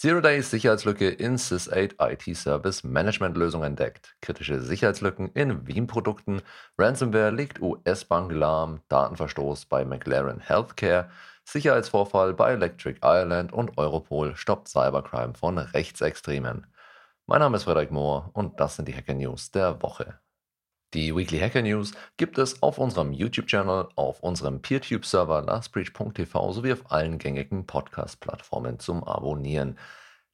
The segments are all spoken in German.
Zero-Day-Sicherheitslücke in Sys8 IT-Service Management-Lösung entdeckt. Kritische Sicherheitslücken in Veeam-Produkten. Ransomware legt US-Bank lahm. Datenverstoß bei McLaren Healthcare. Sicherheitsvorfall bei Electric Ireland und Europol stoppt Cybercrime von Rechtsextremen. Mein Name ist Frederik Mohr und das sind die Hacker News der Woche. Die Weekly Hacker News gibt es auf unserem YouTube-Channel, auf unserem PeerTube-Server lastbreach.tv sowie auf allen gängigen Podcast-Plattformen zum Abonnieren.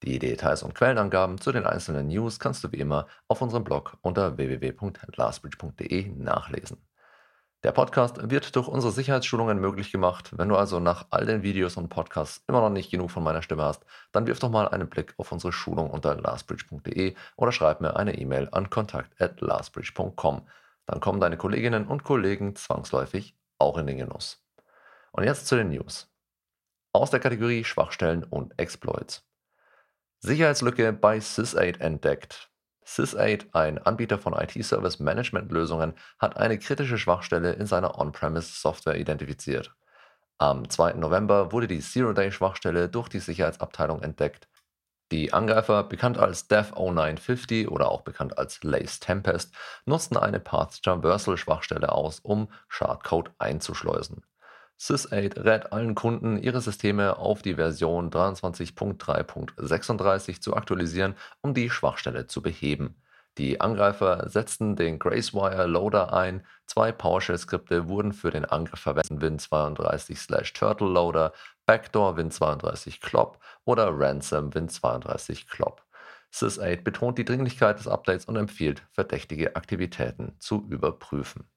Die Details und Quellenangaben zu den einzelnen News kannst du wie immer auf unserem Blog unter www.lastbreach.de nachlesen. Der Podcast wird durch unsere Sicherheitsschulungen möglich gemacht. Wenn du also nach all den Videos und Podcasts immer noch nicht genug von meiner Stimme hast, dann wirf doch mal einen Blick auf unsere Schulung unter lastbridge.de oder schreib mir eine E-Mail an kontakt@lastbridge.com. Dann kommen deine Kolleginnen und Kollegen zwangsläufig auch in den Genuss. Und jetzt zu den News. Aus der Kategorie Schwachstellen und Exploits. Sicherheitslücke bei Sys8 entdeckt. Sys8, ein Anbieter von IT-Service-Management-Lösungen, hat eine kritische Schwachstelle in seiner On-Premise-Software identifiziert. Am 2. November wurde die Zero-Day-Schwachstelle durch die Sicherheitsabteilung entdeckt. Die Angreifer, bekannt als Dev0950 oder auch bekannt als Lace Tempest, nutzten eine Path Traversal-Schwachstelle aus, um Shardcode einzuschleusen. Sys8 rät allen Kunden, ihre Systeme auf die Version 23.3.36 zu aktualisieren, um die Schwachstelle zu beheben. Die Angreifer setzten den Gracewire Loader ein, zwei PowerShell-Skripte wurden für den Angriff verwendet, Win32/Turtle Loader, Backdoor Win32 Clop oder Ransom Win32 Clop. Sys8 betont die Dringlichkeit des Updates und empfiehlt, verdächtige Aktivitäten zu überprüfen.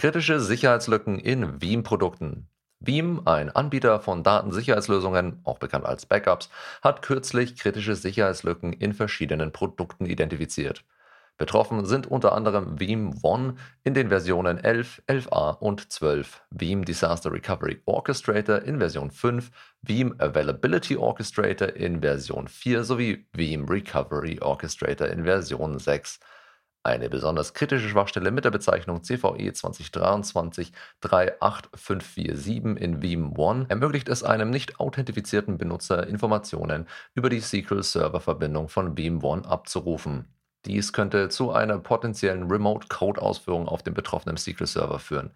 Kritische Sicherheitslücken in Veeam-Produkten. Veeam, ein Anbieter von Datensicherheitslösungen, auch bekannt als Backups, hat kürzlich kritische Sicherheitslücken in verschiedenen Produkten identifiziert. Betroffen sind unter anderem Veeam One in den Versionen 11, 11a und 12, Veeam Disaster Recovery Orchestrator in Version 5, Veeam Availability Orchestrator in Version 4 sowie Veeam Recovery Orchestrator in Version 6. Eine besonders kritische Schwachstelle mit der Bezeichnung CVE 2023-38547 in Veeam One ermöglicht es einem nicht authentifizierten Benutzer, Informationen über die SQL-Server-Verbindung von Veeam One abzurufen. Dies könnte zu einer potenziellen Remote-Code-Ausführung auf dem betroffenen SQL-Server führen.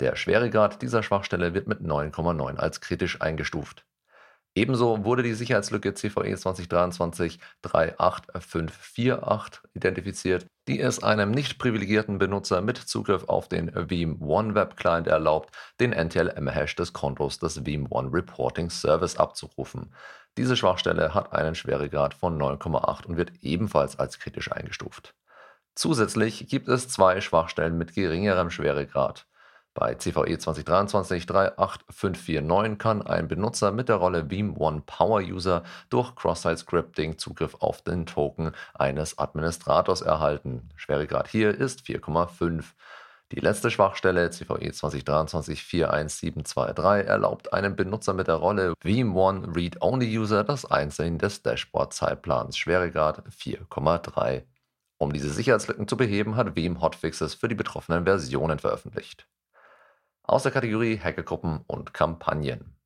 Der Schweregrad dieser Schwachstelle wird mit 9,9 als kritisch eingestuft. Ebenso wurde die Sicherheitslücke CVE 2023-38548 identifiziert, die es einem nicht privilegierten Benutzer mit Zugriff auf den Veeam One Web Client erlaubt, den NTLM-Hash des Kontos des Veeam One Reporting Service abzurufen. Diese Schwachstelle hat einen Schweregrad von 9,8 und wird ebenfalls als kritisch eingestuft. Zusätzlich gibt es zwei Schwachstellen mit geringerem Schweregrad. Bei CVE 2023-38549 kann ein Benutzer mit der Rolle Veeam One Power User durch Cross-Site Scripting Zugriff auf den Token eines Administrators erhalten. Schweregrad hier ist 4,5. Die letzte Schwachstelle, CVE 2023-41723, erlaubt einem Benutzer mit der Rolle Veeam One Read-Only User das Einsehen des Dashboard-Zeitplans. Schweregrad 4,3. Um diese Sicherheitslücken zu beheben, hat Veeam Hotfixes für die betroffenen Versionen veröffentlicht aus der Kategorie Hackergruppen und Kampagnen.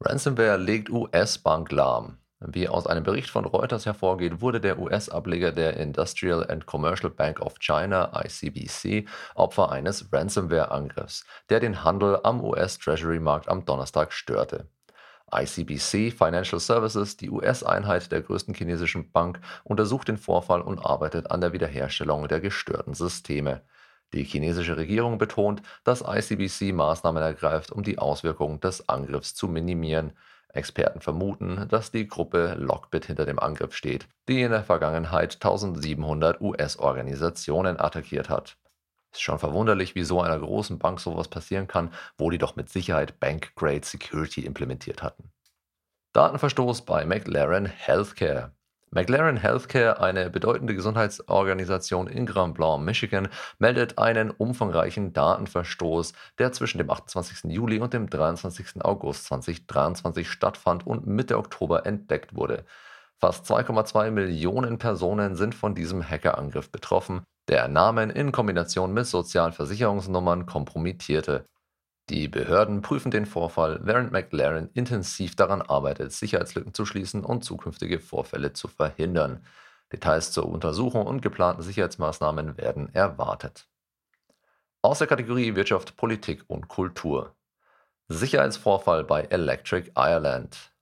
Ransomware legt US-Bank lahm. Wie aus einem Bericht von Reuters hervorgeht, wurde der US-Ableger der Industrial and Commercial Bank of China ICBC Opfer eines Ransomware-Angriffs, der den Handel am US-Treasury-Markt am Donnerstag störte. ICBC Financial Services, die US-Einheit der größten chinesischen Bank, untersucht den Vorfall und arbeitet an der Wiederherstellung der gestörten Systeme. Die chinesische Regierung betont, dass ICBC Maßnahmen ergreift, um die Auswirkungen des Angriffs zu minimieren. Experten vermuten, dass die Gruppe Lockbit hinter dem Angriff steht, die in der Vergangenheit 1700 US-Organisationen attackiert hat. Ist schon verwunderlich, wie so einer großen Bank sowas passieren kann, wo die doch mit Sicherheit Bank-Grade Security implementiert hatten. Datenverstoß bei McLaren Healthcare. McLaren Healthcare, eine bedeutende Gesundheitsorganisation in Grand Blanc, Michigan, meldet einen umfangreichen Datenverstoß, der zwischen dem 28. Juli und dem 23. August 2023 stattfand und Mitte Oktober entdeckt wurde. Fast 2,2 Millionen Personen sind von diesem Hackerangriff betroffen, der Namen in Kombination mit Sozialversicherungsnummern kompromittierte. Die Behörden prüfen den Vorfall, während McLaren intensiv daran arbeitet, Sicherheitslücken zu schließen und zukünftige Vorfälle zu verhindern. Details zur Untersuchung und geplanten Sicherheitsmaßnahmen werden erwartet. Aus der Kategorie Wirtschaft, Politik und Kultur. Sicherheitsvorfall bei Electric Ireland.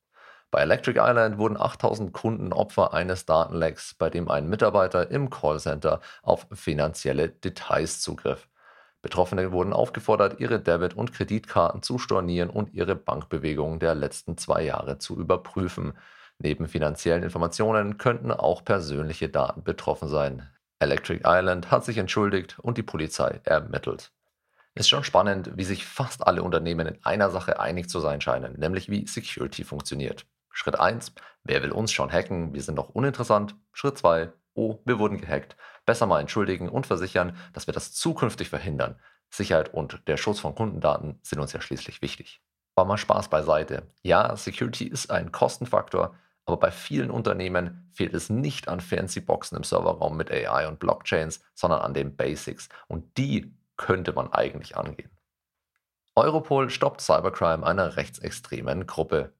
Bei Electric Island wurden 8000 Kunden Opfer eines Datenlecks, bei dem ein Mitarbeiter im Callcenter auf finanzielle Details zugriff. Betroffene wurden aufgefordert, ihre Debit- und Kreditkarten zu stornieren und ihre Bankbewegungen der letzten zwei Jahre zu überprüfen. Neben finanziellen Informationen könnten auch persönliche Daten betroffen sein. Electric Island hat sich entschuldigt und die Polizei ermittelt. Ist schon spannend, wie sich fast alle Unternehmen in einer Sache einig zu sein scheinen, nämlich wie Security funktioniert. Schritt 1, wer will uns schon hacken? Wir sind doch uninteressant. Schritt 2, oh, wir wurden gehackt. Besser mal entschuldigen und versichern, dass wir das zukünftig verhindern. Sicherheit und der Schutz von Kundendaten sind uns ja schließlich wichtig. Aber mal Spaß beiseite. Ja, Security ist ein Kostenfaktor, aber bei vielen Unternehmen fehlt es nicht an fancy Boxen im Serverraum mit AI und Blockchains, sondern an den Basics. Und die könnte man eigentlich angehen. Europol stoppt Cybercrime einer rechtsextremen Gruppe.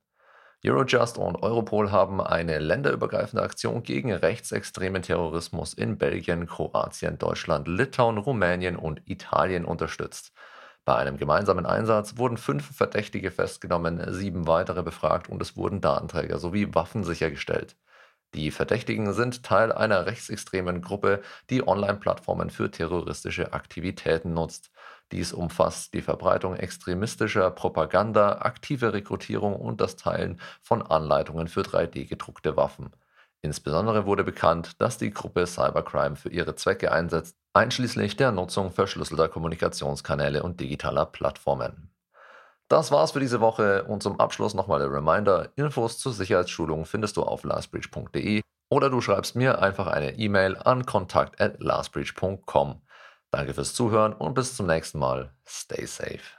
Eurojust und Europol haben eine länderübergreifende Aktion gegen rechtsextremen Terrorismus in Belgien, Kroatien, Deutschland, Litauen, Rumänien und Italien unterstützt. Bei einem gemeinsamen Einsatz wurden fünf Verdächtige festgenommen, sieben weitere befragt und es wurden Datenträger sowie Waffen sichergestellt. Die Verdächtigen sind Teil einer rechtsextremen Gruppe, die Online-Plattformen für terroristische Aktivitäten nutzt. Dies umfasst die Verbreitung extremistischer Propaganda, aktive Rekrutierung und das Teilen von Anleitungen für 3D-gedruckte Waffen. Insbesondere wurde bekannt, dass die Gruppe Cybercrime für ihre Zwecke einsetzt, einschließlich der Nutzung verschlüsselter Kommunikationskanäle und digitaler Plattformen. Das war's für diese Woche und zum Abschluss nochmal der Reminder: Infos zur Sicherheitsschulung findest du auf lastbreach.de oder du schreibst mir einfach eine E-Mail an kontakt@lastbreach.com. Danke fürs Zuhören und bis zum nächsten Mal. Stay safe.